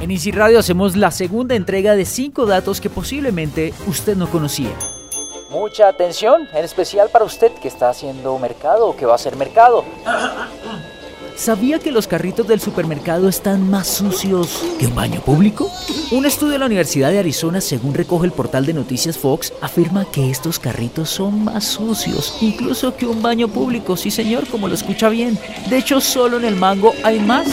En Easy Radio hacemos la segunda entrega de 5 datos que posiblemente usted no conocía. Mucha atención, en especial para usted que está haciendo mercado o que va a hacer mercado. ¿Sabía que los carritos del supermercado están más sucios que un baño público? Un estudio de la Universidad de Arizona, según recoge el portal de noticias Fox, afirma que estos carritos son más sucios, incluso que un baño público. Sí, señor, como lo escucha bien. De hecho, solo en el mango hay más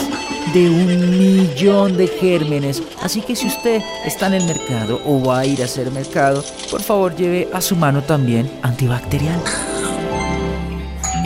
de un millón de gérmenes. Así que si usted está en el mercado o va a ir a hacer mercado, por favor lleve a su mano también antibacterial.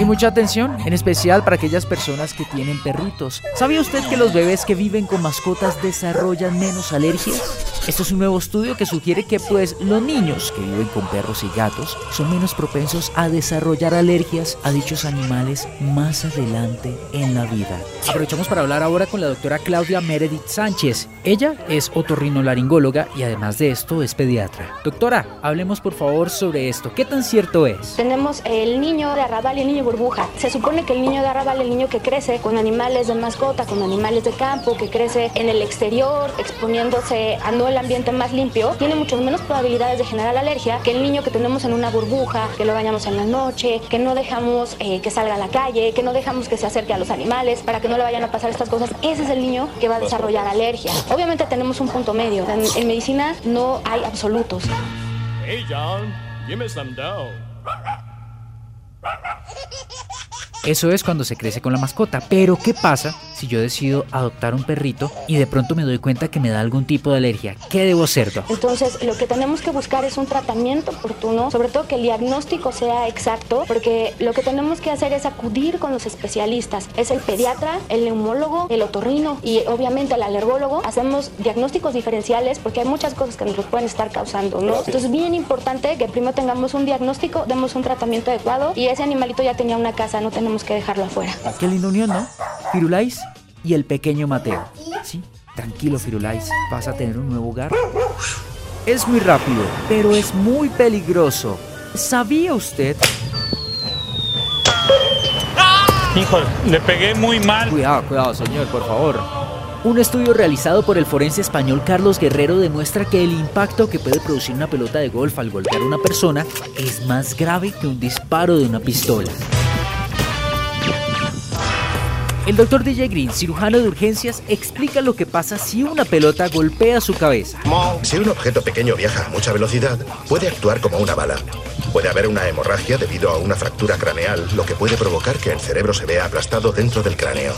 Y mucha atención, en especial para aquellas personas que tienen perritos. ¿Sabía usted que los bebés que viven con mascotas desarrollan menos alergias? Esto es un nuevo estudio que sugiere que pues los niños que viven con perros y gatos son menos propensos a desarrollar alergias a dichos animales más adelante en la vida. Aprovechamos para hablar ahora con la doctora Claudia Meredith Sánchez. Ella es otorrinolaringóloga y además de esto es pediatra. Doctora, hablemos por favor sobre esto. ¿Qué tan cierto es? Tenemos el niño de arrabal y el niño burbuja. Se supone que el niño de arrabal es el niño que crece con animales de mascota, con animales de campo, que crece en el exterior, exponiéndose a no el ambiente más limpio, tiene mucho menos probabilidades de generar alergia que el niño que tenemos en una burbuja, que lo bañamos en la noche, que no dejamos eh, que salga a la calle, que no dejamos que se acerque a los animales para que no le vayan a pasar estas cosas. Ese es el niño que va a desarrollar alergia. Obviamente tenemos un punto medio. En, en medicina no hay absolutos. Hey, John, give me some dough. Eso es cuando se crece con la mascota. Pero ¿qué pasa si yo decido adoptar un perrito y de pronto me doy cuenta que me da algún tipo de alergia? ¿Qué debo hacer? doc? Entonces, lo que tenemos que buscar es un tratamiento oportuno, sobre todo que el diagnóstico sea exacto, porque lo que tenemos que hacer es acudir con los especialistas. Es el pediatra, el neumólogo, el otorrino y obviamente el alergólogo. Hacemos diagnósticos diferenciales porque hay muchas cosas que nos lo pueden estar causando, ¿no? Entonces, es bien importante que primero tengamos un diagnóstico, demos un tratamiento adecuado y ese animalito ya tenía una casa, no tenemos que dejarlo afuera. Qué linda unión, ¿no? Firulais y el pequeño Mateo. Sí, tranquilo Firulais, vas a tener un nuevo hogar. Es muy rápido, pero es muy peligroso. ¿Sabía usted? Híjole, le pegué muy mal. Cuidado, cuidado, señor, por favor. Un estudio realizado por el forense español Carlos Guerrero demuestra que el impacto que puede producir una pelota de golf al golpear a una persona es más grave que un disparo de una pistola. El doctor DJ Green, cirujano de urgencias, explica lo que pasa si una pelota golpea su cabeza. Si un objeto pequeño viaja a mucha velocidad, puede actuar como una bala. Puede haber una hemorragia debido a una fractura craneal, lo que puede provocar que el cerebro se vea aplastado dentro del cráneo.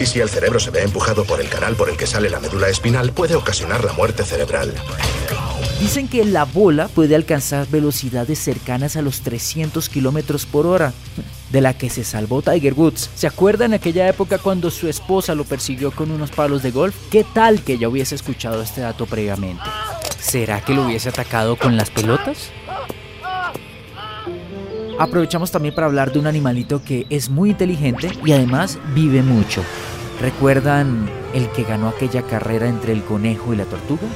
Y si el cerebro se ve empujado por el canal por el que sale la médula espinal, puede ocasionar la muerte cerebral. Dicen que la bola puede alcanzar velocidades cercanas a los 300 kilómetros por hora, de la que se salvó Tiger Woods. ¿Se acuerdan en aquella época cuando su esposa lo persiguió con unos palos de golf? ¿Qué tal que ya hubiese escuchado este dato previamente? ¿Será que lo hubiese atacado con las pelotas? Aprovechamos también para hablar de un animalito que es muy inteligente y además vive mucho. ¿Recuerdan el que ganó aquella carrera entre el conejo y la tortuga?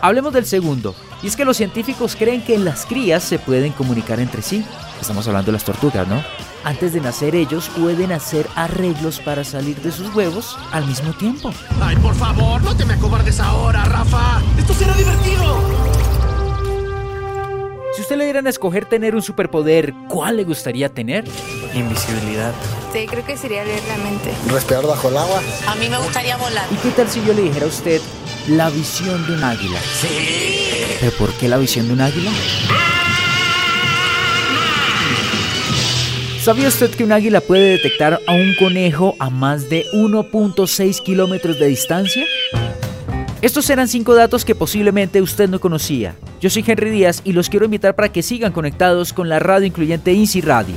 Hablemos del segundo, y es que los científicos creen que las crías se pueden comunicar entre sí. Estamos hablando de las tortugas, ¿no? Antes de nacer ellos pueden hacer arreglos para salir de sus huevos al mismo tiempo. Ay, por favor, no te me acobardes ahora, Rafa. Esto será divertido. Si usted le dieran a escoger tener un superpoder, ¿cuál le gustaría tener? Invisibilidad. Sí, creo que sería leer la mente. Respirar bajo el agua. A mí me gustaría volar. ¿Y qué tal si yo le dijera a usted la visión de un águila? Sí. ¿Pero por qué la visión de un águila? ¿Sabía usted que un águila puede detectar a un conejo a más de 1.6 kilómetros de distancia? Estos eran cinco datos que posiblemente usted no conocía. Yo soy Henry Díaz y los quiero invitar para que sigan conectados con la radio incluyente INSI Radio.